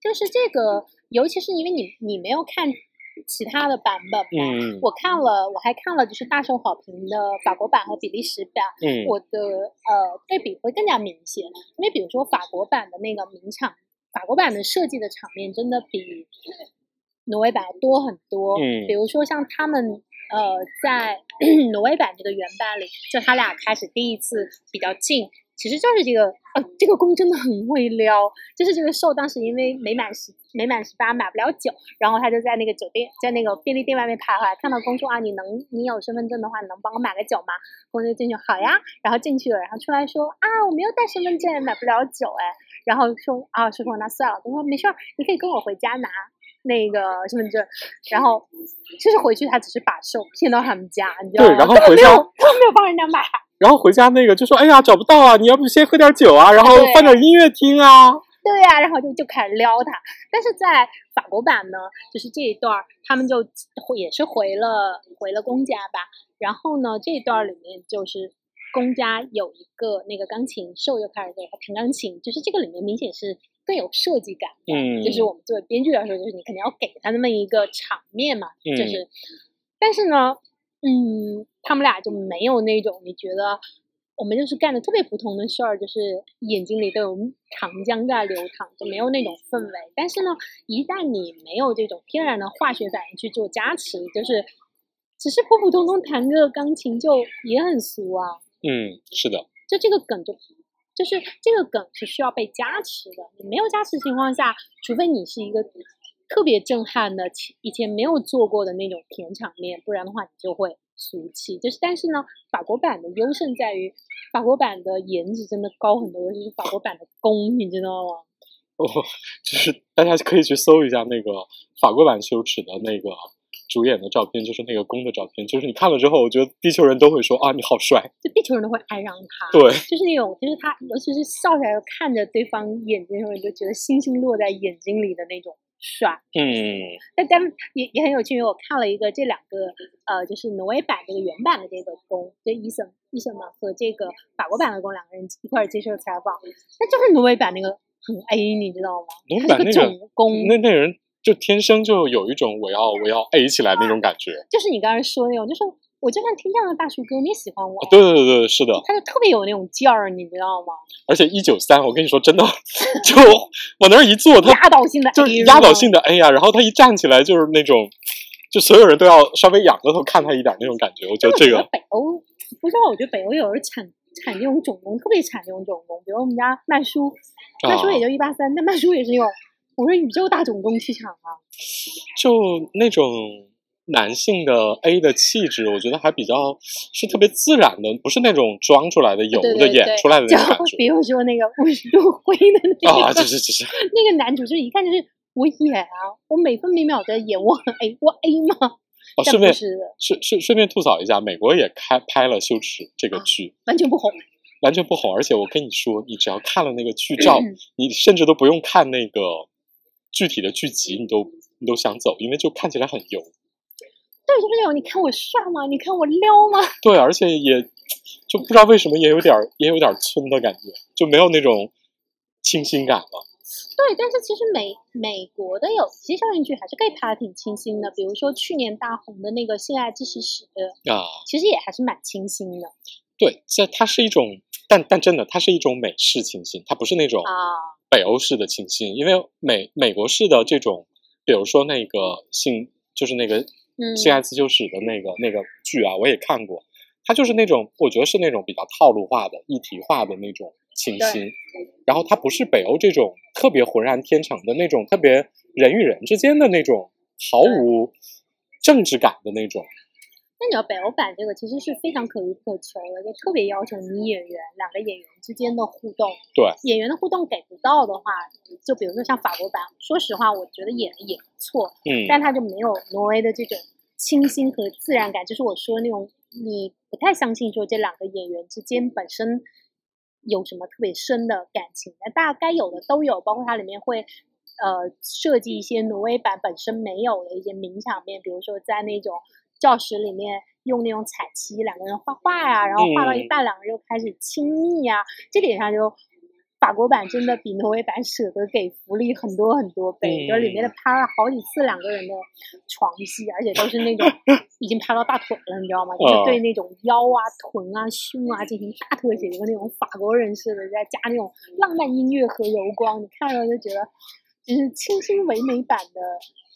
就是这个，尤其是因为你你没有看其他的版本嘛，嗯。我看了，我还看了就是大受好评的法国版和比利时版，嗯。我的呃对比会更加明显，因为比如说法国版的那个名场，法国版的设计的场面真的比挪威版多很多。嗯。比如说像他们呃在 挪威版这个原版里，就他俩开始第一次比较近，其实就是这个呃这个工真的很会撩，就是这个兽当时因为没满十没满十八买不了酒，然后他就在那个酒店在那个便利店外面徘徊，看到公说啊你能你有身份证的话，你能帮我买个酒吗？公就进去好呀，然后进去了，然后出来说啊我没有带身份证，买不了酒哎，然后说啊叔叔那算了，公说没事儿，你可以跟我回家拿。那个身份证，然后其实回去他只是把兽骗到他们家，你知道吗？对然后回家根本没有帮人家买，然后回家那个就说：“哎呀，找不到啊，你要不先喝点酒啊，然后放点音乐听啊。对呀、然后就就开始撩他。但是在法国版呢，就是这一段儿，他们就也是回了回了公家吧。然后呢，这一段儿里面就是公家有一个那个钢琴兽又开始给他弹钢琴，就是这个里面明显是更有设计感的。嗯就是我们作为编剧来说，就是你肯定要给他那么一个场面嘛，嗯就是，但是呢，嗯，他们俩就没有那种你觉得我们就是干的特别普通的事儿，就是眼睛里都有长江在流淌，就没有那种氛围。但是呢，一旦你没有这种天然的化学反应去做加持，就是只是普普通通弹个钢琴就也很俗啊。嗯，是的，就这个梗就就是这个梗是需要被加持的。你没有加持情况下，除非你是一个特别震撼的以前没有做过的那种甜场面，不然的话你就会俗气。就是但是呢，法国版的优胜在于法国版的颜值真的高很多，尤其是法国版的弓，你知道吗？哦，就是大家可以去搜一下那个法国版羞耻的那个主演的照片，就是那个公的照片，就是你看了之后，我觉得地球人都会说啊，你好帅。就地球人都会爱上他。对，就是那种，就是他，尤其是笑起来看着对方眼睛的时候，你就觉得星星落在眼睛里的那种帅。嗯但但也也很有趣，因为我看了一个这两个呃，就是挪威版这个原版的这个宫，就伊森伊森嘛和这个法国版的宫两个人一块儿接受采访，那就是挪威版那个很 A，你知道吗？那个种宫，那那人就天生就有一种我要我要 A 起来那种感觉。就是你刚才说的那种，就是我就算听这样的大叔哥，你也喜欢我，对对对对，是的。他就特别有那种劲儿，你知道吗？而且一九三，我跟你说，真的，就往那儿一坐，他压倒性的 A，就是压倒性的 A 呀、然后他一站起来就是那种，就所有人都要稍微仰着头看他一点那种感觉。我觉得这个北欧不知道，我觉得北欧有人产产这种种工，特别产这种种工。比如我们家麦叔，麦叔也就一八三，但麦叔也是那种，我说宇宙大总攻气场啊。就那种男性的 A 的气质，我觉得还比较是特别自然的，不是那种装出来的、油的演出来的就那种感觉。比如说那个五十度灰的那个，啊，就是就是，那个男主就一看就是我演啊，我每分每秒在演，我很 A，我 A 吗？哦，顺便顺顺顺便吐槽一下，美国也开拍了《羞耻》这个啊剧，完全不红。完全不红。而且我跟你说，你只要看了那个剧照，嗯你甚至都不用看那个具体的剧集，你都你都想走，因为就看起来很油。对，就是那种你看我帅吗？你看我撩吗？对，而且也就不知道为什么也有点儿也有点儿村的感觉，就没有那种清新感了。对，但是其实美美国的有些校园剧还是可以拍的挺清新的，比如说去年大红的那个《性爱知识史》，啊，其实也还是蛮清新的对，这它是一种，但但真的，它是一种美式清新，它不是那种啊。北欧式的清新，因为美美国式的这种，比如说那个性，就是那个嗯。性爱自修史的那个那个剧啊，我也看过，它就是那种，我觉得是那种比较套路化的、一体化的那种清新，然后它不是北欧这种特别浑然天成的那种，特别人与人之间的那种毫无政治感的那种。那你要北欧版这个其实是非常可遇不可求的，就特别要求你演员两个演员之间的互动。对，演员的互动给不到的话，就比如说像法国版，说实话，我觉得演的也不错，嗯，但它就没有挪威的这种清新和自然感，就是我说的那种，你不太相信说这两个演员之间本身有什么特别深的感情，那大该有的都有，包括它里面会呃设计一些挪威版本身没有的一些名场面，比如说在那种教室里面用那种彩漆两个人画画呀、然后画到一嗯半两个人又开始亲密呀、这点上就法国版真的比挪威版舍得给福利很多很多倍，就里面的拍了好几次两个人的床戏，而且都是那种 已经拍到大腿了，你知道吗？就是对那种腰啊、臀啊、胸啊进行大特写，就跟那种法国人似的，再加那种浪漫音乐和柔光，你看了就觉得就是清新唯美版的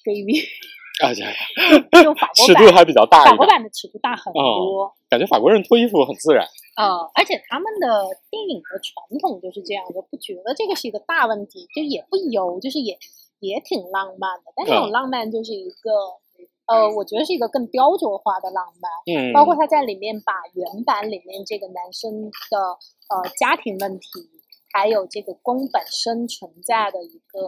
baby。哎呀呀，就法国尺度还比较大，法国版的尺度大很多。感觉法国人脱衣服很自然。呃，而且他们的电影的传统就是这样，就不觉得这个是一个大问题，就也不油，就是也也挺浪漫的。但这种浪漫就是一个，呃，我觉得是一个更雕琢化的浪漫。嗯，包括他在里面把原版里面这个男生的呃家庭问题，还有这个宫本身存在的一个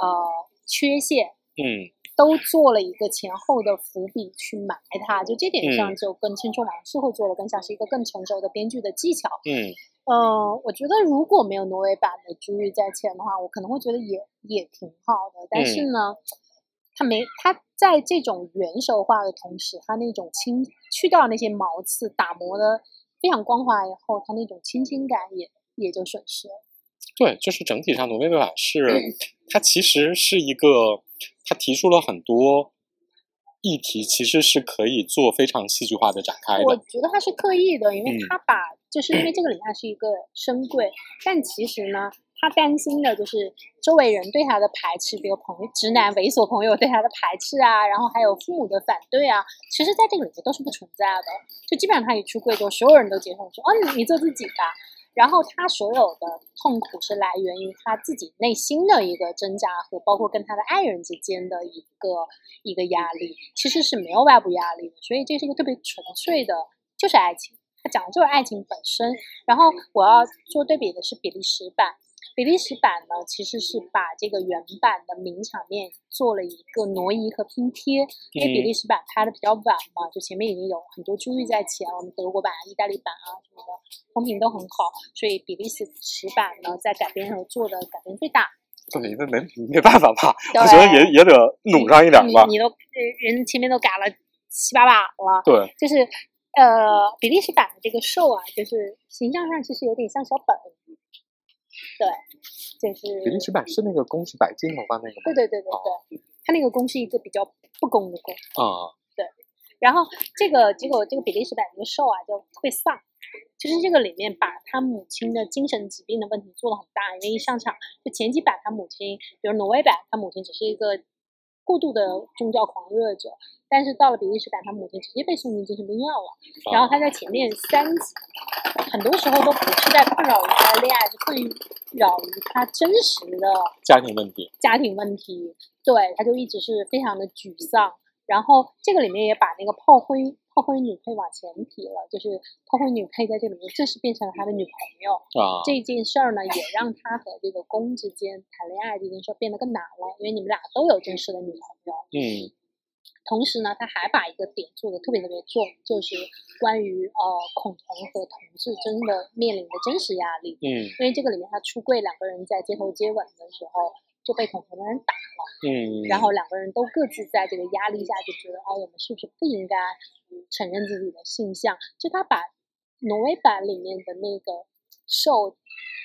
呃缺陷，嗯。都做了一个前后的伏笔去埋它，就这点上就跟《青春往事》后做了更像是一个更成熟的编剧的技巧。嗯，呃，我觉得如果没有挪威版的《珠玉在前》的话，我可能会觉得也也挺好的。但是呢，他没他在这种元首化的同时，他那种清去掉那些毛刺，打磨的非常光滑以后，他那种清新感也也就损失了。对，就是整体上挪威版是它其实是一个。它提出了很多议题，其实是可以做非常戏剧化的展开的。我觉得他是刻意的，因为他把就是因为这个里面是一个深柜，但其实呢，他担心的就是周围人对他的排斥，比如朋友、直男猥琐朋友对他的排斥啊，然后还有父母的反对啊，其实在这个里面都是不存在的。就基本上他一出柜，就所有人都接受说：“哦，你你做自己吧。”然后他所有的痛苦是来源于他自己内心的一个挣扎和包括跟他的爱人之间的一个一个压力，其实是没有外部压力的，所以这是一个特别纯粹的，就是爱情，他讲的就是爱情本身。然后我要做对比的是比利时版。比利时版呢，其实是把这个原版的名场面做了一个挪移和拼贴，因为比利时版拍的比较晚嘛，就前面已经有很多珠玉在前，我们德国版、意大利版啊什么的风评都很好，所以比利时版呢在改编上做的改编最大。对，因为没没办法吧，我觉得也也得努上一点吧。你都人前面都改了七八把了，对，就是呃比利时版的这个兽啊，就是形象上其实有点像小本。对，就是比利时版是那个攻是摆金头发那个吗？对对对对对，他那个攻是一个比较不公的攻啊。对，然后这个结果这个比利时版那个兽啊就特别丧，就是这个里面把他母亲的精神疾病的问题做的很大，因为一上场就前几版他母亲，比如挪威版他母亲只是一个。过度的宗教狂热者，但是到了比利时版，他母亲直接被送进精神病院了。然后他在前面三集，很多时候都不是在困扰于他的恋爱，是困扰于他真实的家庭问题。家庭问题，对，他就一直是非常的沮丧。然后这个里面也把那个炮灰。炮灰女配往前提了，就是炮灰女配在这里面正式变成了他的女朋友啊。这件事儿呢，也让他和这个公之间谈恋爱这件事变得更难了，因为你们俩都有正式的女朋友。嗯。同时呢，他还把一个点做的特别特别重，就是关于呃恐同和同志真的面临的真实压力。嗯。因为这个里面他出柜，两个人在街头接吻的时候。就被恐同的人打了，嗯，然后两个人都各自在这个压力下就觉得啊，我们是不是不应该承认自己的性向？就他把挪威版里面的那个受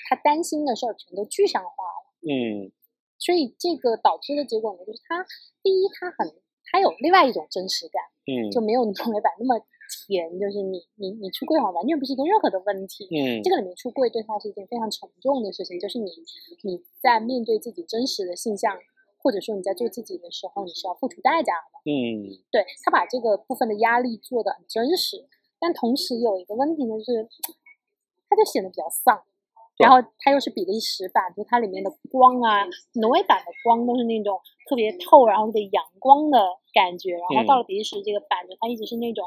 他担心的事儿全都具象化了，嗯，所以这个导致的结果呢，就是他第一他很他有另外一种真实感，嗯，就没有挪威版那么。甜就是你你你出柜好完全不是一个任何的问题，嗯，这个里面出柜对他是一件非常沉重的事情，就是你你在面对自己真实的性向，或者说你在做自己的时候，你是要付出代价的，嗯，对他把这个部分的压力做的很真实，但同时有一个问题呢，就是他就显得比较丧，然后它又是比利时版，就它里面的光啊，挪威版的光都是那种特别透，然后特别阳光的感觉，然后到了比利时这个版，就它一直是那种。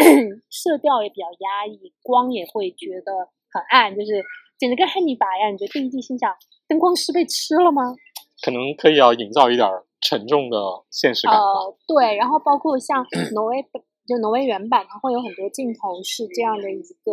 色调也比较压抑，光也会觉得很暗，就是简直跟汉尼拔一样。你觉得第一季心想，灯光师被吃了吗？可能可以要营造一点沉重的现实感。呃，对，然后包括像挪威，就挪威原版，它会有很多镜头是这样的一个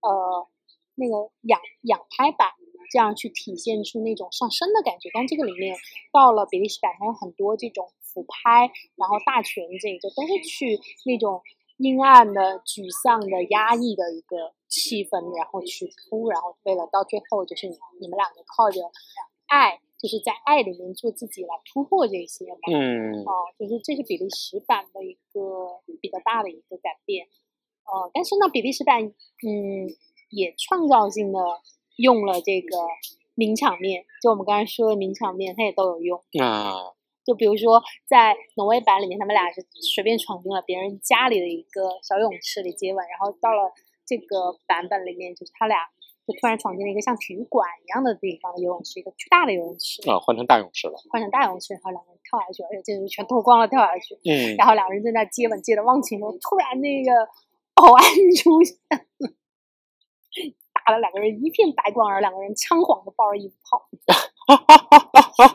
呃那个仰仰拍版，这样去体现出那种上升的感觉。但这个里面到了比利时版，它有很多这种俯拍，然后大全景，就都是去那种。阴暗的、沮丧的、压抑的一个气氛，然后去哭，然后为了到最后就是你你们两个靠着爱，就是在爱里面做自己来突破这些嘛。嗯哦，就是这是比利时版的一个比较大的一个改变。呃，但是呢，比利时版嗯也创造性的用了这个名场面，就我们刚才说的名场面，它也都有用。啊就比如说，在挪威版里面，他们俩是随便闯进了别人家里的一个小泳池里接吻，然后到了这个版本里面，就是他俩就突然闯进了一个像体育馆一样的地方的游泳池，一个巨大的游泳池，啊，换成大泳池了。换成大泳池，然后两个人跳下去，而且这是全脱光了跳下去，嗯然后两个人正在接吻，接的忘情的，突然那个保安出现了，打了两个人一片白光，而两个人仓皇的抱着衣服跑。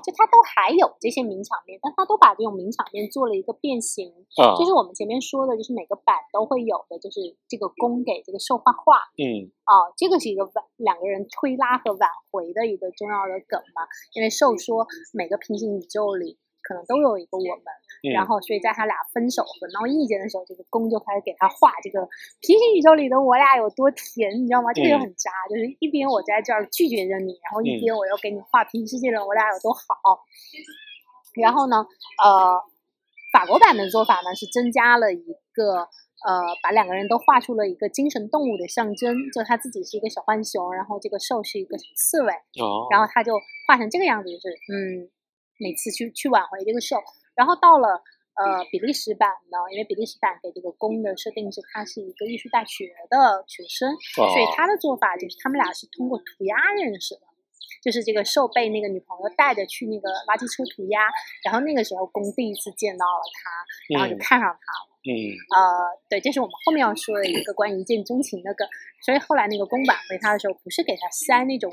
就他都还有这些名场面，但他都把这种名场面做了一个变形，啊就是我们前面说的，就是每个版都会有的，就是这个攻给这个受画画嗯啊，这个是一个挽两个人推拉和挽回的一个重要的梗嘛。因为受说每个平行宇宙里可能都有一个我们，嗯，然后所以在他俩分手和闹意见的时候，这个公就开始给他画这个平行宇宙里的我俩有多甜，你知道吗？这个很渣，就是一边我在这儿拒绝着你，然后一嗯边我又给你画平行世界的我俩有多好。然后呢，呃，法国版的做法呢是增加了一个呃，把两个人都画出了一个精神动物的象征，就他自己是一个小浣熊，然后这个兽是一个刺猬，哦，然后他就画成这个样子，就是嗯，每次去去挽回这个兽。然后到了呃比利时版呢，因为比利时版给这个宫的设定是他是一个艺术大学的学生，所以哦他的做法就是他们俩是通过涂鸦认识的。就是这个兽被那个女朋友带着去那个垃圾车涂鸦，然后那个时候公第一次见到了他，然后就嗯看上他了。嗯呃，对，这是我们后面要说的一个关于一见钟情的梗。所以后来那个公挽回他的时候，不是给他塞那种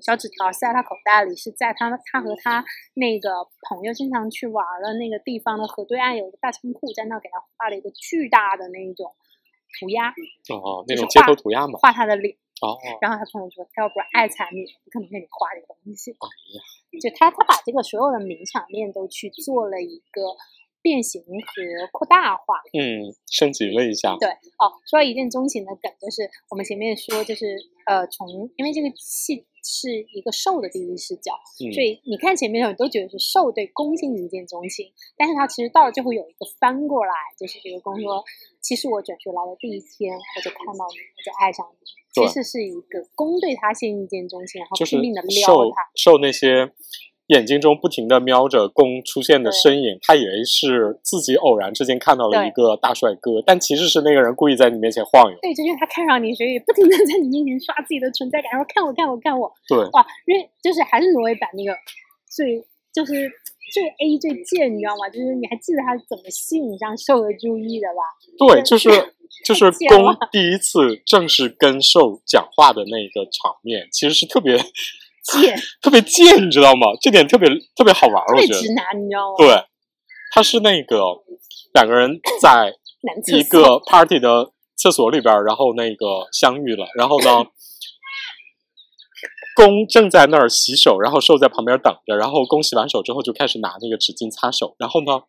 小纸条塞他口袋里，是在他他和他那个朋友经常去玩的那个地方的河对岸有一个大仓库，在那给他画了一个巨大的那种涂鸦，哦，那是种街画头涂鸦嘛。画他的脸。哦，然后他朋友说，他要不是爱惨你，不可能给你画这个东西。哎呀，就他他把这个所有的名场面都去做了一个变形和扩大化。嗯，升级了一下。对哦，说到一见钟情的梗，就是我们前面说，就是呃，从因为这个戏是一个受的第一视角，嗯。所以你看前面的时候，你都觉得是受对攻心一见钟情，但是他其实到了最后有一个翻过来，就是这个公说，其实我转学来的第一天，我就看到你，我就爱上你，其实是一个攻对他先一见钟情，然后拼命的撩受他。受那些眼睛中不停的瞄着公出现的身影，他以为是自己偶然之间看到了一个大帅哥，但其实是那个人故意在你面前晃悠。对，就是他看上你，所以不停的在你面前刷自己的存在感，然后看我看我看我，对，哇，因为就是还是挪威版那个最就是最 A 最贱，你知道吗？就是你还记得他怎么吸引上兽的注意的吧？对，就是就是 贱公第一次正式跟兽讲话的那个场面，其实是特别贱，特别贱，你知道吗？这点特别特别好玩，特我觉得。直男，你知道吗？对，他是那个两个人在 一个 party 的厕所里边儿，然后那个相遇了，然后呢，公正在那儿洗手，然后受在旁边等着，然后公洗完手之后就开始拿那个纸巾擦手，然后呢，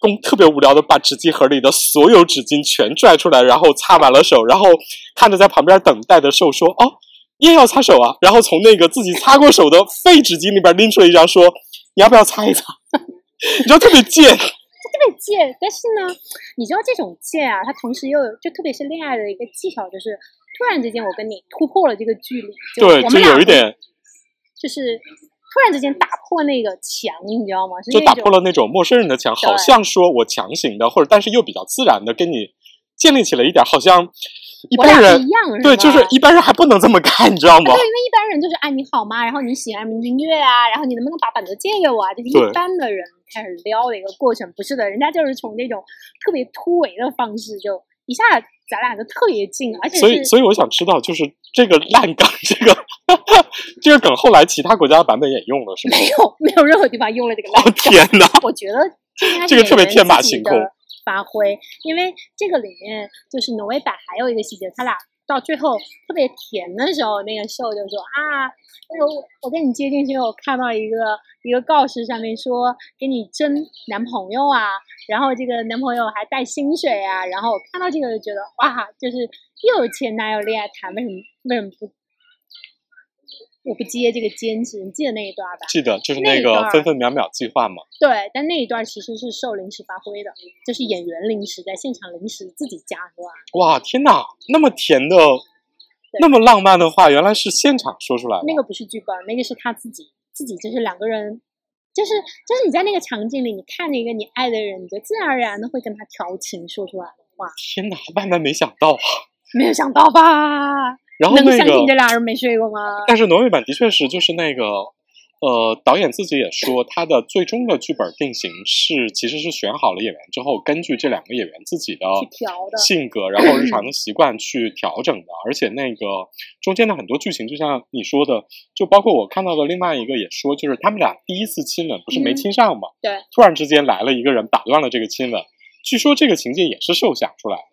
公特别无聊的把纸巾盒里的所有纸巾全拽出来，然后擦完了手，然后看着在旁边等待的兽说：“哦，你也要擦手啊？”然后从那个自己擦过手的废纸巾里边拎出了一张，说：“你要不要擦一擦？” 你知道特别贱，特别贱。但是呢，你知道这种贱啊，它同时又有，就特别是恋爱的一个技巧，就是突然之间我跟你突破了这个距离，就对，就有一点。就是突然之间打破那个墙，你知道吗？就打破了那种陌生人的墙，好像说我强行的，或者但是又比较自然的跟你建立起了一点，好像一般人一样，对，就是一般人还不能这么干，你知道吗啊，对，？因为一般人就是哎，你好吗？然后你喜欢民音乐啊，然后你能不能把板子借给我啊？这是一般的人开始撩的一个过程，不是的，人家就是从那种特别突围的方式，就一下咱俩就特别近，而且所以，所以我想知道，就是这个烂梗，这个这个梗后来其他国家的版本也用了，是吗？没有没有任何地方用了这个烂哦天哪！我觉得这个特别天马行空发挥，因为这个里面就是挪威版还有一个细节，他俩到最后特别甜的时候，那个瘦就说啊，那个我我跟你接近去，我看到一个一个告示上面说给你争男朋友啊，然后这个男朋友还带薪水啊，然后我看到这个就觉得哇，就是又有前男友恋爱谈，为什么为什么不？我不接这个兼职，你记得那一段吧？记得，就是那个分分秒秒计划嘛。对，但那一段其实是受临时发挥的，就是演员临时在现场临时自己加出来。哇，天哪，那么甜的，那么浪漫的话，原来是现场说出来的。那个不是剧本，那个是他自己，自己就是两个人，就是就是你在那个场景里，你看着一个你爱的人，你就自然而然的会跟他调情说出来的话。天哪，万万没想到啊！没有想到吧？然后那个，这俩人没睡过吗？但是挪威版的确是，就是那个，呃，导演自己也说，他的最终的剧本定型是，其实是选好了演员之后，根据这两个演员自己的性格，然后日常的 习惯去调整的。而且那个中间的很多剧情，就像你说的，就包括我看到的另外一个也说，就是他们俩第一次亲吻不是没亲上吗？对，突然之间来了一个人打断了这个亲吻。据说这个情节也是受想出来的。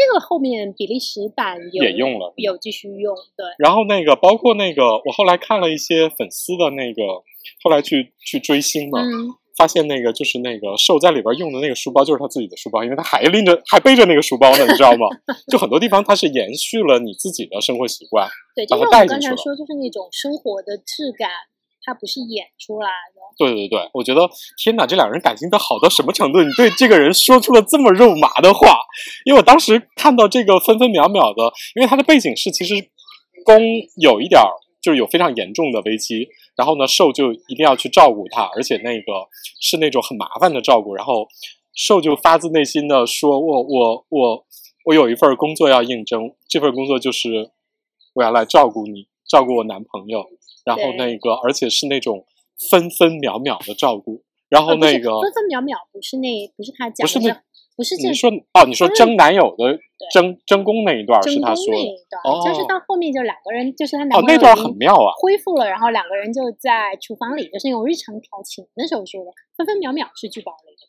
这个后面比利时版也用了，有继续用，对。然后那个包括那个，我后来看了一些粉丝的那个，后来去去追星嘛，发现那个就是那个瘦在里边用的那个书包就是他自己的书包，因为他还拎着还背着那个书包呢，你知道吗？就很多地方它是延续了你自己的生活习惯，对，就是我刚才说，就是那种生活的质感。他不是演出来的。对对对，我觉得天哪，这两人感情都好到什么程度？你对这个人说出了这么肉麻的话。因为我当时看到这个分分秒秒的，因为他的背景是其实公有一点儿就是有非常严重的危机，然后呢受就一定要去照顾他，而且那个是那种很麻烦的照顾。然后受就发自内心的说：“我我我我有一份工作要应征，这份工作就是我要来照顾你，照顾我男朋友。”然后那个，而且是那种分分秒秒的照顾。然后那个分分秒秒不是那不是他讲，不是那不是你说哦，你说争男友的争争功那一段是他说的，哦，就是到后面就两个人就是他男朋友那段很妙啊，恢复了，然后两个人就在厨房里就是那种日常调情的时候说的，分分秒秒是剧宝里的。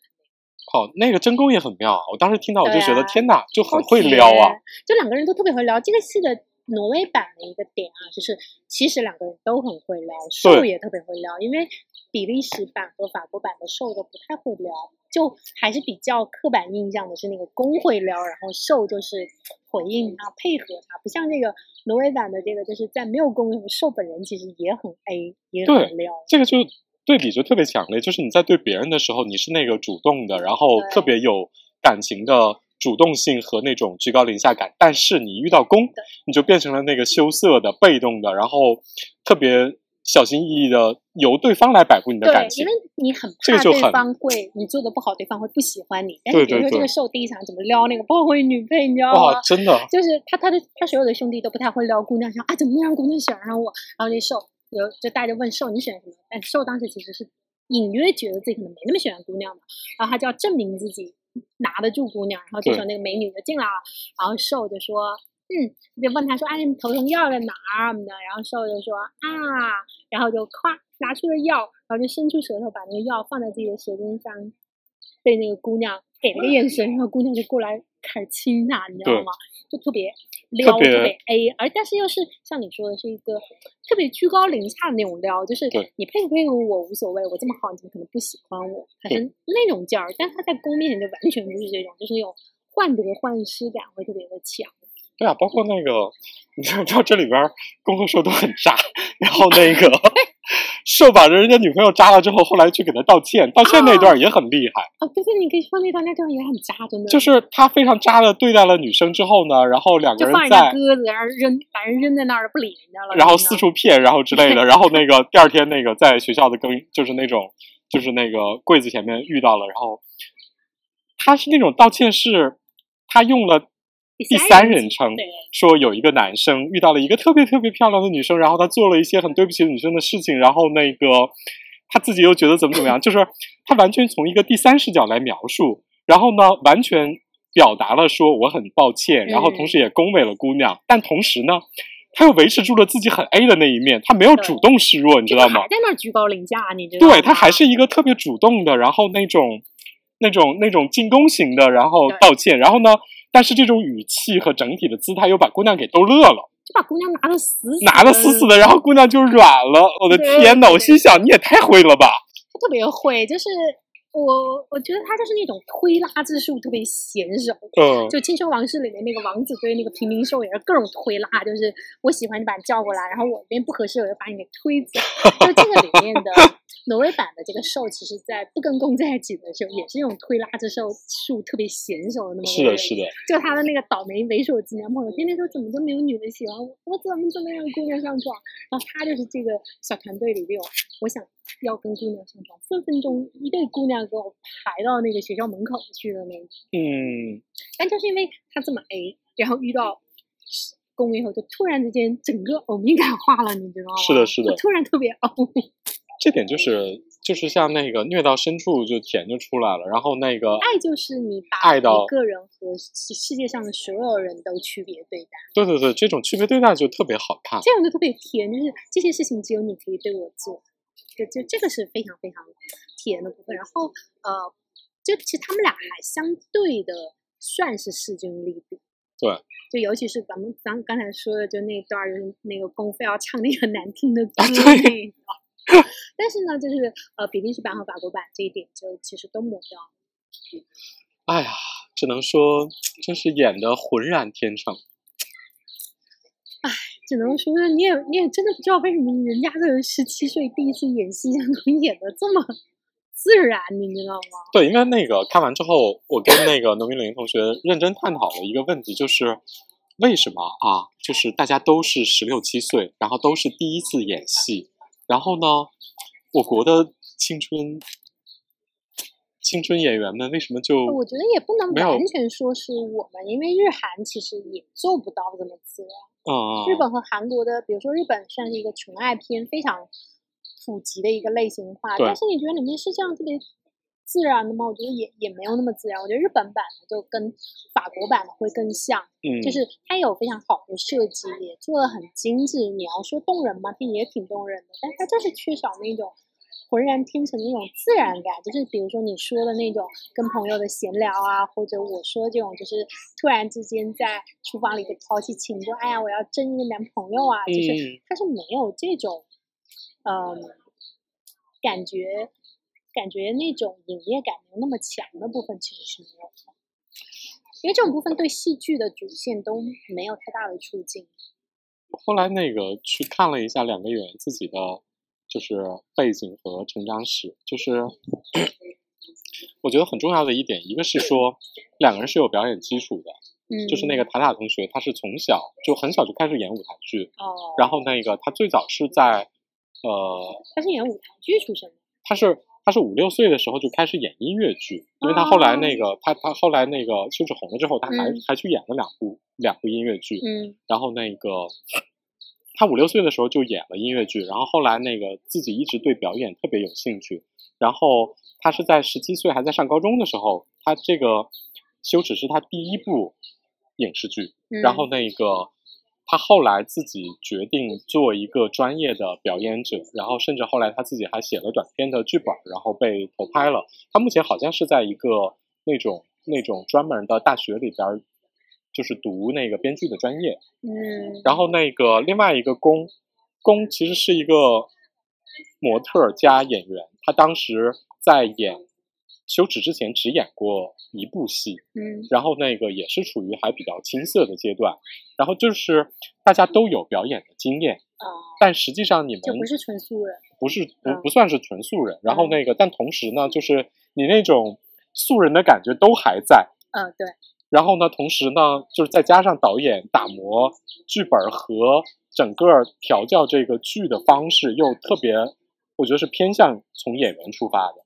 哦，那个真功也很妙啊！我当时听到我就觉得天哪，就很会撩啊，就两个人都特别会撩。这个戏的。挪威版的一个点啊，就是其实两个人都很会撩，瘦也特别会撩，因为比利时版和法国版的瘦都不太会撩，就还是比较刻板印象的是那个公会撩，然后瘦就是回应他配合他，不像那个挪威版的这个就是在没有公瘦本人其实也很 A，也很撩，这个就对比就特别强烈，就是你在对别人的时候，你是那个主动的，然后特别有感情的。主动性和那种居高临下感，但是你遇到攻，你就变成了那个羞涩的、被动的，然后特别小心翼翼的由对方来摆布你的感情，因为你很怕对方会你做的不好，对方会不喜欢你。但是比如说这个受第一场怎么撩那个炮灰女配，你知道吗？真的，就是他他的他所有的兄弟都不太会撩姑娘，想啊怎么让姑娘喜欢上我？然后这受有就大家问受你选什么？但受当时其实是隐约觉得自己可能没那么喜欢姑娘嘛，然后他就要证明自己。拿得住姑娘，然后这时候那个美女就进来了，然后瘦就说：“嗯，就问他说，哎，你头疼药在哪儿什么的？”然后瘦就说：“啊，然后就咵拿出了药，然后就伸出舌头把那个药放在自己的舌尖上，被那个姑娘给了个眼神，然后姑娘就过来开始亲他，你知道吗？就特别。”撩特别 A，而但是又是像你说的，是一个特别居高临下的那种撩，就是你配不配合我无所谓，我这么好，你怎么可能不喜欢我？反正那种劲儿，但他在公面前就完全不是这种，就是那种患得患失感会特别的强。对啊，包括那个，你知道这里边公和受都很渣，然后那个。受把人家女朋友扎了之后，后来去给他道歉，道歉那段也很厉害。哦，对对，你可以说那段那段也很渣，真的。就是他非常渣的对待了女生之后呢，然后两个人在鸽子，然后扔把人扔在那儿不理人家了，然后四处骗，然后之类的，然后那个第二天那个在学校的更就是那种就是那个柜子前面遇到了，然后他是那种道歉是，他用了。第三人称说有一个男生遇到了一个特别特别漂亮的女生，然后他做了一些很对不起女生的事情，然后那个他自己又觉得怎么怎么样，就是他完全从一个第三视角来描述，然后呢完全表达了说我很抱歉，然后同时也恭维了姑娘，但同时呢他又维持住了自己很 A 的那一面，他没有主动示弱，你知道吗？还在那居高临下，你知道？对他还是一个特别主动的，然后那种那种那种进攻型的，然后道歉，然后呢？但是这种语气和整体的姿态又把姑娘给逗乐了，就把姑娘拿的死死拿的死死的，然后姑娘就软了。我的天呐，我心想你也太会了吧！他特别会，就是。我我觉得他就是那种推拉之术特别娴熟，嗯，就《青春往事》里面那个王子对那个平民兽也是各种推拉，就是我喜欢你把你叫过来，然后我这边不合适我就把你给推走。就这个里面的挪威版的这个兽，其实在不跟公在一起的时候，也是那种推拉着兽树特别娴熟的那么。是的，是的。就他的那个倒霉猥琐直男朋友，天天说怎么就没有女的喜欢我，我怎么怎么让姑娘上床，然后他就是这个小团队里边，我想。要跟姑娘上床，分分钟一对姑娘给我排到那个学校门口去的那种。嗯，但就是因为他这么 A，然后遇到公以后，就突然之间整个欧米伽化了，你知道吗？是的，是的，突然特别欧。这点就是就是像那个虐到深处就甜就出来了，然后那个爱就是你把爱到一个人和世界上的所有人都区别对待。对对对，这种区别对待就特别好看，这样就特别甜，就是这些事情只有你可以对我做。就就这个是非常非常甜的部分，然后呃，就其实他们俩还相对的算是势均力敌。对，就尤其是咱们咱刚才说的，就那段就是那个公费要唱那个难听的歌，对。但是呢，就是呃，比利时版和法国版这一点就其实都抹掉了。哎呀，只能说真是演的浑然天成。哎，只能说你也你也真的不知道为什么人家的十七岁第一次演戏能演的这么自然，你知道吗？对，因为那个看完之后，我跟那个农民林同学认真探讨了一个问题，就是为什么啊？就是大家都是十六七岁，然后都是第一次演戏，然后呢，我国的青春青春演员们为什么就我觉得也不能完全说是我们，因为日韩其实也做不到这么自然。嗯，日本和韩国的，比如说日本算是一个纯爱片非常普及的一个类型化，但是你觉得里面是这样特别自然的吗？我觉得也也没有那么自然。我觉得日本版的就跟法国版的会更像，嗯，就是它有非常好的设计，也做的很精致。你要说动人吗？它也挺动人的，但它就是缺少那种。浑然天成的那种自然感，就是比如说你说的那种跟朋友的闲聊啊，或者我说这种就是突然之间在厨房里的抛弃情说哎呀，我要争一个男朋友啊，就是它是没有这种，嗯，感觉感觉那种隐业感没有那么强的部分其实是没有的，因为这种部分对戏剧的主线都没有太大的促进。后来那个去看了一下两个演员自己的。就是背景和成长史，就是 我觉得很重要的一点，一个是说两个人是有表演基础的，嗯，就是那个塔塔同学，他是从小就很小就开始演舞台剧，哦，然后那个他最早是在，呃，他是演舞台剧出身的，他是他是五六岁的时候就开始演音乐剧，因为他后来那个他他后来那个休止红了之后，他还还去演了两部两部音乐剧，嗯，然后那个。他五六岁的时候就演了音乐剧，然后后来那个自己一直对表演特别有兴趣，然后他是在十七岁还在上高中的时候，他这个《羞耻》是他第一部影视剧，然后那个他后来自己决定做一个专业的表演者，然后甚至后来他自己还写了短片的剧本，然后被投拍了。他目前好像是在一个那种那种专门的大学里边。就是读那个编剧的专业，嗯，然后那个另外一个公公其实是一个模特加演员，他当时在演休止之前只演过一部戏，嗯，然后那个也是处于还比较青涩的阶段，然后就是大家都有表演的经验啊，但实际上你们就不是纯素人，不是不不算是纯素人，然后那个但同时呢，就是你那种素人的感觉都还在，嗯，对。然后呢，同时呢，就是再加上导演打磨剧本和整个调教这个剧的方式，又特别，我觉得是偏向从演员出发的。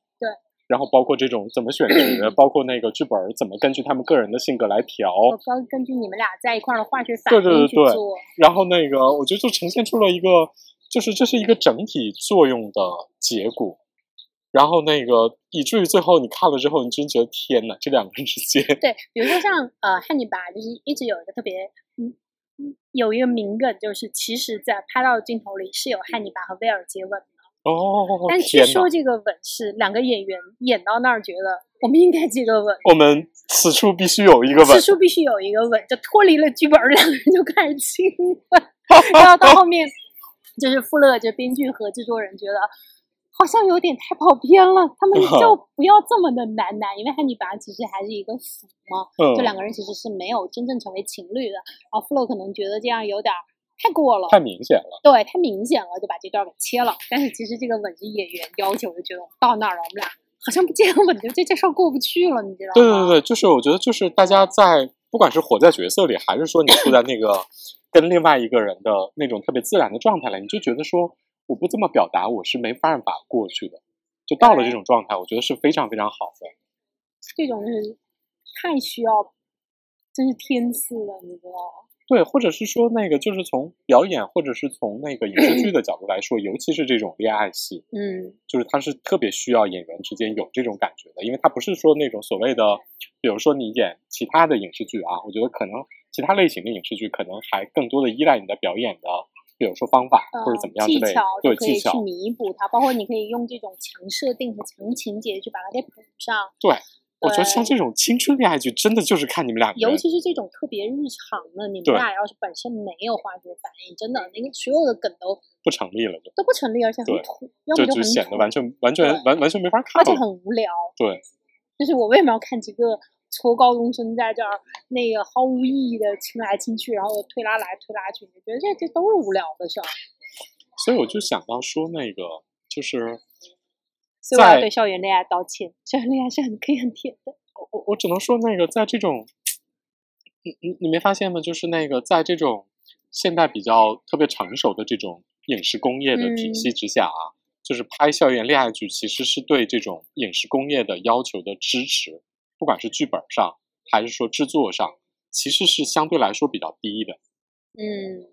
对。然后包括这种怎么选角，包括那个剧本怎么根据他们个人的性格来调，根根据你们俩在一块儿的化学反应去做。然后那个，我觉得就呈现出了一个，就是这是一个整体作用的结果。然后那个，以至于最后你看了之后，你真觉得天哪，这两个人之间，对，比如说像呃汉尼拔，就是一直有一个特别，嗯嗯，有一个名梗，就是其实在拍到镜头里是有汉尼拔和威尔接吻的，哦，但据说这个吻是两个演员演到那儿，觉得我们应该接个吻，我们此处必须有一个吻此，处必须有一个吻，就脱离了剧本，两个人就开始亲吻，然后到后面就是富勒，这编剧和制作人觉得。好像有点太跑偏了，他们就不要这么的男男，因为汉尼拔其实还是一个腐嘛，嗯就两个人其实是没有真正成为情侣的。然后富勒可能觉得这样有点儿太过了，太明显了。对，太明显了，就把这段给切了。但是其实这个吻是演员要求的，觉得我到那儿了，我们俩好像不接个吻就这这事儿过不去了，你知道吗？对对对，就是我觉得就是大家在不管是活在角色里，还是说你处在那个 跟另外一个人的那种特别自然的状态里，你就觉得说我不这么表达，我是没办法过去的。就到了这种状态，我觉得是非常非常好的。这种就是太需要，真是天赐了，你知道吗？对，或者是说那个，就是从表演，或者是从那个影视剧的角度来说，尤其是这种恋爱戏，嗯，就是它是特别需要演员之间有这种感觉的，因为它不是说那种所谓的，比如说你演其他的影视剧啊，我觉得可能其他类型的影视剧可能还更多的依赖你的表演的，比如说方法或者怎么样之类的呃技巧，对技巧可以去，弥补它，包括你可以用这种强设定和强情节去把它给补上。对。我觉得像这种青春恋爱剧，真的就是看你们俩尤，其是这种特别日常的，你们俩要是本身没有化学反应，真的那个所有的梗都不成立了，都不成立，而且很土，要就显得完全完全完完全没法看而且。很无聊。对，就是我为什么要看几个初高中生在这儿那个毫无意义的亲来亲去，然后推拉来推拉去，我觉得这这都是无聊的事儿。所以我就想到说那个就是所以我要对校园恋爱道歉，校园恋爱是很可以很甜的。我我只能说，那个在这种，你你你没发现吗？就是那个在这种现代比较特别成熟的这种影视工业的体嗯系之下啊，就是拍校园恋爱剧，其实是对这种影视工业的要求的支持，不管是剧本上还是说制作上，其实是相对来说比较低的。嗯，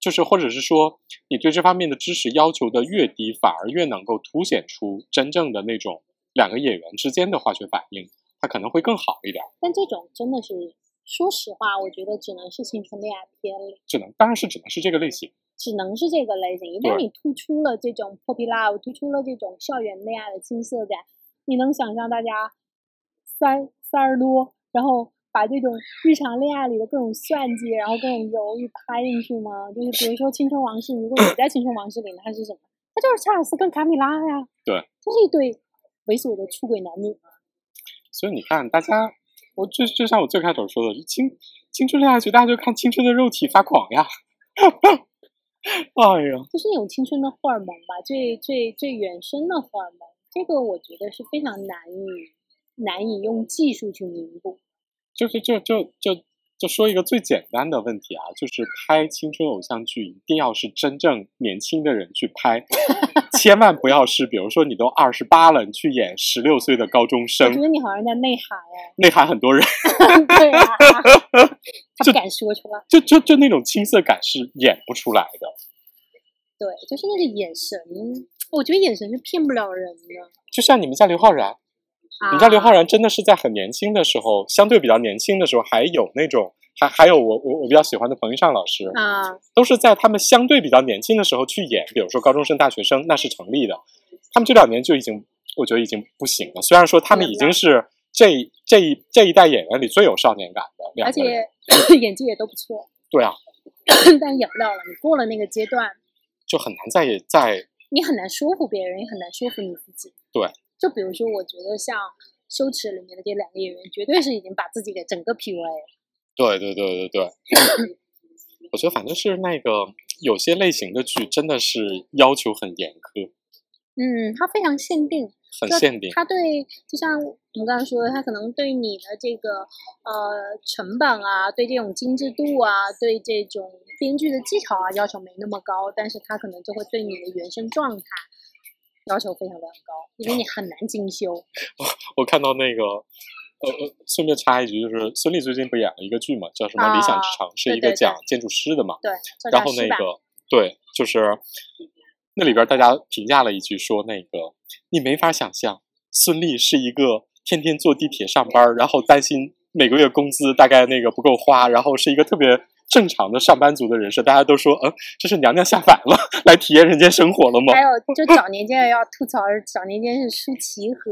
就是或者是说，你对这方面的知识要求的越低，反而越能够凸显出真正的那种两个演员之间的化学反应，它可能会更好一点。但这种真的是，说实话，我觉得只能是青春恋爱片了，只能当然是只能是这个类型。只能是这个类型。一旦你突出了这种 puppy love，突出了这种校园恋爱的青涩感，你能想象大家三三十多，然后把这种日常恋爱里的各种算计，然后各种犹豫拍进去吗？就是比如说《青春往事》，如果你在《青春往事》里面，它是什么？它就是查尔斯跟卡米拉呀，对，就是一对猥琐的出轨男女。所以你看，大家，我就就像我最开头说的，青青春恋爱剧，大家就看青春的肉体发狂呀。哎呀，就是那种青春的荷尔蒙吧，最最最原生的荷尔蒙，这个我觉得是非常难以难以用技术去弥补。就是就就就就说一个最简单的问题啊，就是拍青春偶像剧一定要是真正年轻的人去拍，千万不要是比如说你都二十八了，你去演十六岁的高中生我觉，得你好像在内涵哎，内涵很多人，对啊，他不敢说出来。就就就那种青涩感是演不出来的。对，就是那个眼神，我觉得眼神是骗不了人的。就像你们家刘昊然，啊、你知道刘昊然真的是在很年轻的时候，相对比较年轻的时候，还有那种，还还有我我我比较喜欢的彭昱畅老师，啊，都是在他们相对比较年轻的时候去演，比如说高中生、大学生，那是成立的。他们这两年就已经，我觉得已经不行了。虽然说他们已经是这这一这一代演员里最有少年感的两而个人，且 演技也都不错，对啊，但演不了了。你过了那个阶段，就很难再再你很难说服别人，也很难说服你自己。对，就比如说，我觉得像《羞耻》里面的这两个演员，绝对是已经把自己给整个 PUA 了。对对对对对。我觉得反正是那个有些类型的剧真的是要求很严苛，嗯，它非常限定，很限定。它对，就像我们刚刚说的，它可能对你的这个呃成本啊，对这种精致度啊，对这种编剧的技巧啊要求没那么高，但是它可能就会对你的原生状态要求非常非常高，因为你很难精修。我看到那个，呃呃，顺便插一句，就是孙俪最近不演了一个剧嘛，叫什么《理想之城》，是一个讲建筑师的嘛。对，造然后那个对，就是那里边大家评价了一句说，那个你没法想象孙俪是一个天天坐地铁上班，然后担心每个月工资大概那个不够花，然后是一个特别正常的上班族的人设，大家都说，嗯，这是娘娘下凡了，来体验人间生活了吗？还有，就早年间要吐槽，早年间是舒淇和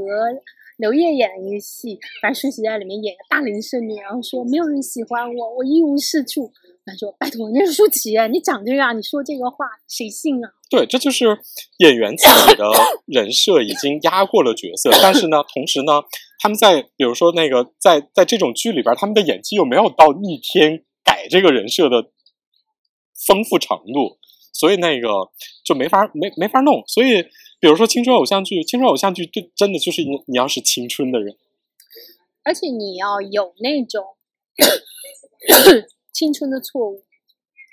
刘烨演的一个戏，反正舒淇在里面演个大龄剩女，然后说没有人喜欢我，我一无是处。他说：“拜托，那是舒淇，你长这样，你说这个话谁信啊？”对，这就是演员自己的人设已经压过了角色，但是呢，同时呢，他们在比如说那个在在这种剧里边，他们的演技又没有到逆天改这个人设的丰富程度，所以那个就没法没没法弄。所以，比如说青春偶像剧，青春偶像剧就真的就是你你要是青春的人，而且你要有那种。青春的错误，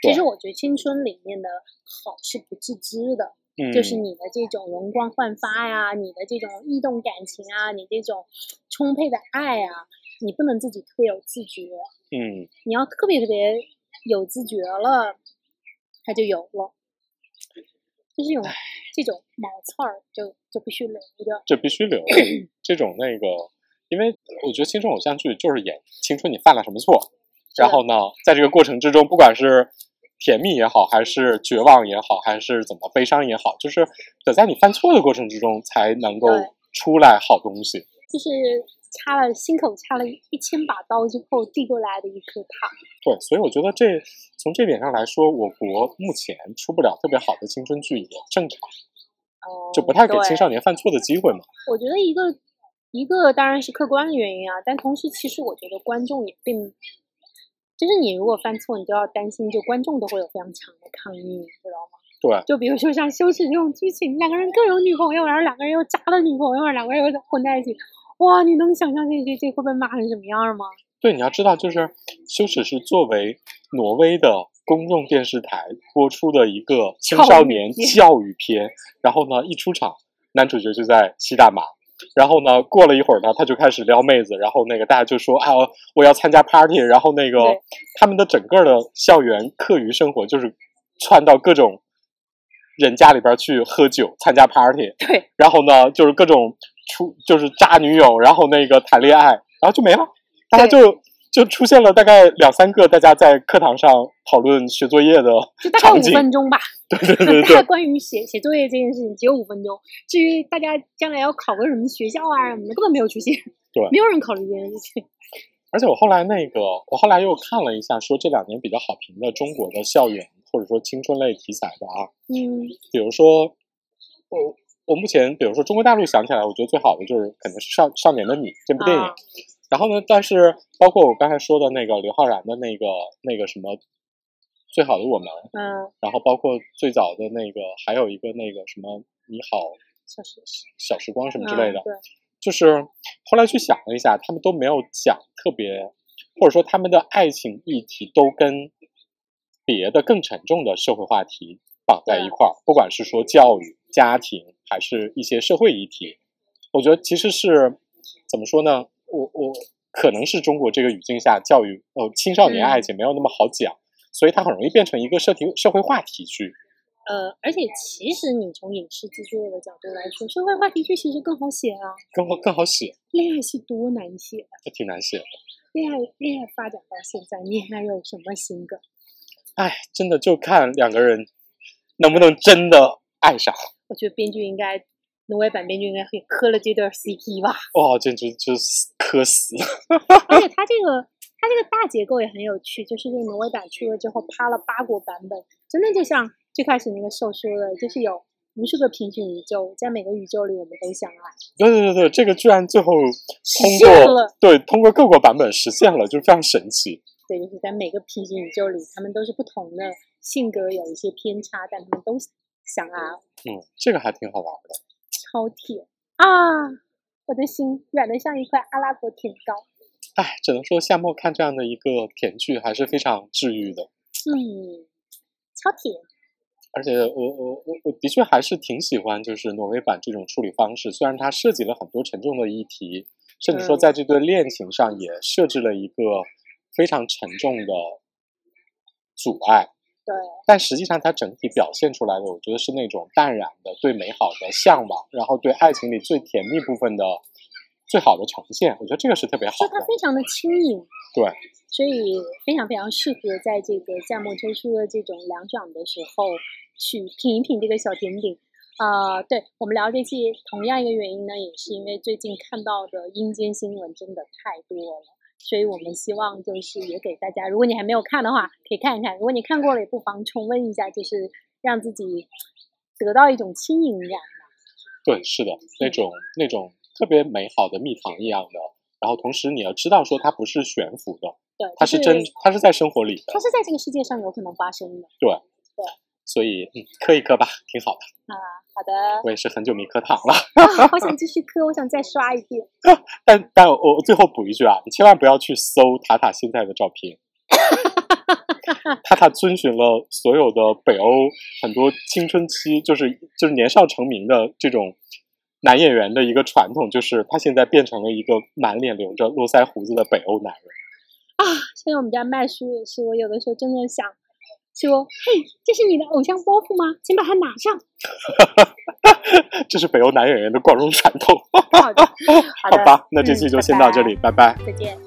其实我觉得青春里面的好是不自知的，就是你的这种容光焕发呀，你的这种异动感情啊，你这种充沛的爱啊，你不能自己特别有自觉，嗯，你要特别特别有自觉了，它就有了，就是有这种毛刺儿就就必须留着，就必须留 这种那个，因为我觉得青春偶像剧就是演青春你犯了什么错。然后呢，在这个过程之中，不管是甜蜜也好，还是绝望也好，还是怎么悲伤也好，就是得在你犯错的过程之中才能够出来好东西。就是插了心口插了一千把刀之后递过来的一颗糖。对，所以我觉得这从这点上来说，我国目前出不了特别好的青春剧也正常，就不太给青少年犯错的机会嘛。我觉得一个一个当然是客观的原因啊，但同时其实我觉得观众也并。就是你如果犯错，你就要担心，就观众都会有非常强的抗议，你知道吗？对。就比如说像 羞耻这种剧情，两个人各有女朋友，然后两个人又渣了女朋友，两个人又混在一起，哇！你能想象这这这会被骂成什么样吗？对，你要知道，就是羞耻是作为挪威的公众电视台播出的一个青少年教育片，然后呢，一出场，男主角就在吸大麻。然后呢，过了一会儿呢，他就开始撩妹子，然后那个大家就说啊，我要参加 party，然后那个他们的整个的校园课余生活就是窜到各种人家里边去喝酒、参加 party，对，然后呢就是各种出就是渣女友，然后那个谈恋爱，然后就没了，大家就。就出现了大概两三个大家在课堂上讨论写作业的就大概五分钟吧。对对对 对。关于写写作业这件事情只有五分钟，至于大家将来要考个什么学校啊什么的，根本没有出现。对，没有人考虑这件事情。而且我后来那个，我后来又看了一下，说这两年比较好评的中国的校园或者说青春类题材的啊，嗯，比如说我我目前比如说中国大陆想起来，我觉得最好的就是可能是《少少年的你》这部电影。然后呢？但是包括我刚才说的那个刘昊然的那个那个什么《最好的我们》，嗯，然后包括最早的那个还有一个那个什么《你好小时小时光》什么之类的，对，就是后来去想了一下，他们都没有讲特别，或者说他们的爱情议题都跟别的更沉重的社会话题绑在一块儿，不管是说教育、家庭，还是一些社会议题，我觉得其实是怎么说呢？我我可能是中国这个语境下教育呃青少年爱情没有那么好讲，所以它很容易变成一个社题社会话题剧。呃，而且其实你从影视制作的角度来说，社会话题剧其实更好写啊，更好更好写。恋爱戏多难写啊，挺难写的。恋爱恋爱发展到现在，你还有什么新梗？哎，真的就看两个人能不能真的爱上。我觉得编剧应该。挪威版编剧应该会磕了这对 CP 吧？哇，简直就是磕死！而且他这个它这个大结构也很有趣，就是这个挪威版出了之后，趴了八国版本，真的就像最开始那个兽说的，就是有无数个平行宇宙，在每个宇宙里我们都相爱。对对对对，这个居然最后通过对通过各国版本实现了，就非常神奇。对，就是在每个平行宇宙里，他们都是不同的性格，有一些偏差，但他们都想啊。嗯，这个还挺好玩的。超甜啊！我的心软的像一块阿拉伯甜糕。哎，只能说夏末看这样的一个甜剧还是非常治愈的。嗯，超甜。而且我我我我的确还是挺喜欢，就是挪威版这种处理方式。虽然它涉及了很多沉重的议题，甚至说在这段恋情上也设置了一个非常沉重的阻碍。对，但实际上它整体表现出来的，我觉得是那种淡然的对美好的向往，然后对爱情里最甜蜜部分的最好的呈现。我觉得这个是特别好的就它。非常的轻盈，对，所以非常非常适合在这个夏末秋初的这种凉爽的时候去品一品这个小甜点。啊、对我们聊这些，同样一个原因呢，也是因为最近看到的阴间新闻真的太多了，所以我们希望就是也给大家，如果你还没有看的话，可以看一看；如果你看过了，也不妨重温一下，就是让自己得到一种轻盈感。对，是的，那种那种特别美好的蜜糖一样的。然后同时你要知道说它不是悬浮的，对，它是真，它是在生活里的它。是在这个世界上有可能发生的。所以嗯，磕一磕吧，挺好的。啊，好的。我也是很久没磕糖了。啊，好想 继续磕，我想再刷一遍。但但我我最后补一句啊，你千万不要去搜塔塔现在的照片。塔塔遵循了所有的北欧很多青春期，就是就是年少成名的这种男演员的一个传统，就是他现在变成了一个满脸留着络腮胡子的北欧男人。啊，现在我们家麦叔也是，我有的时候真的想说，嘿，这是你的偶像包袱吗？请把它拿上。这是北欧男演员的光荣传统。好的，好吧，那这期嗯就先到这里，拜拜再见。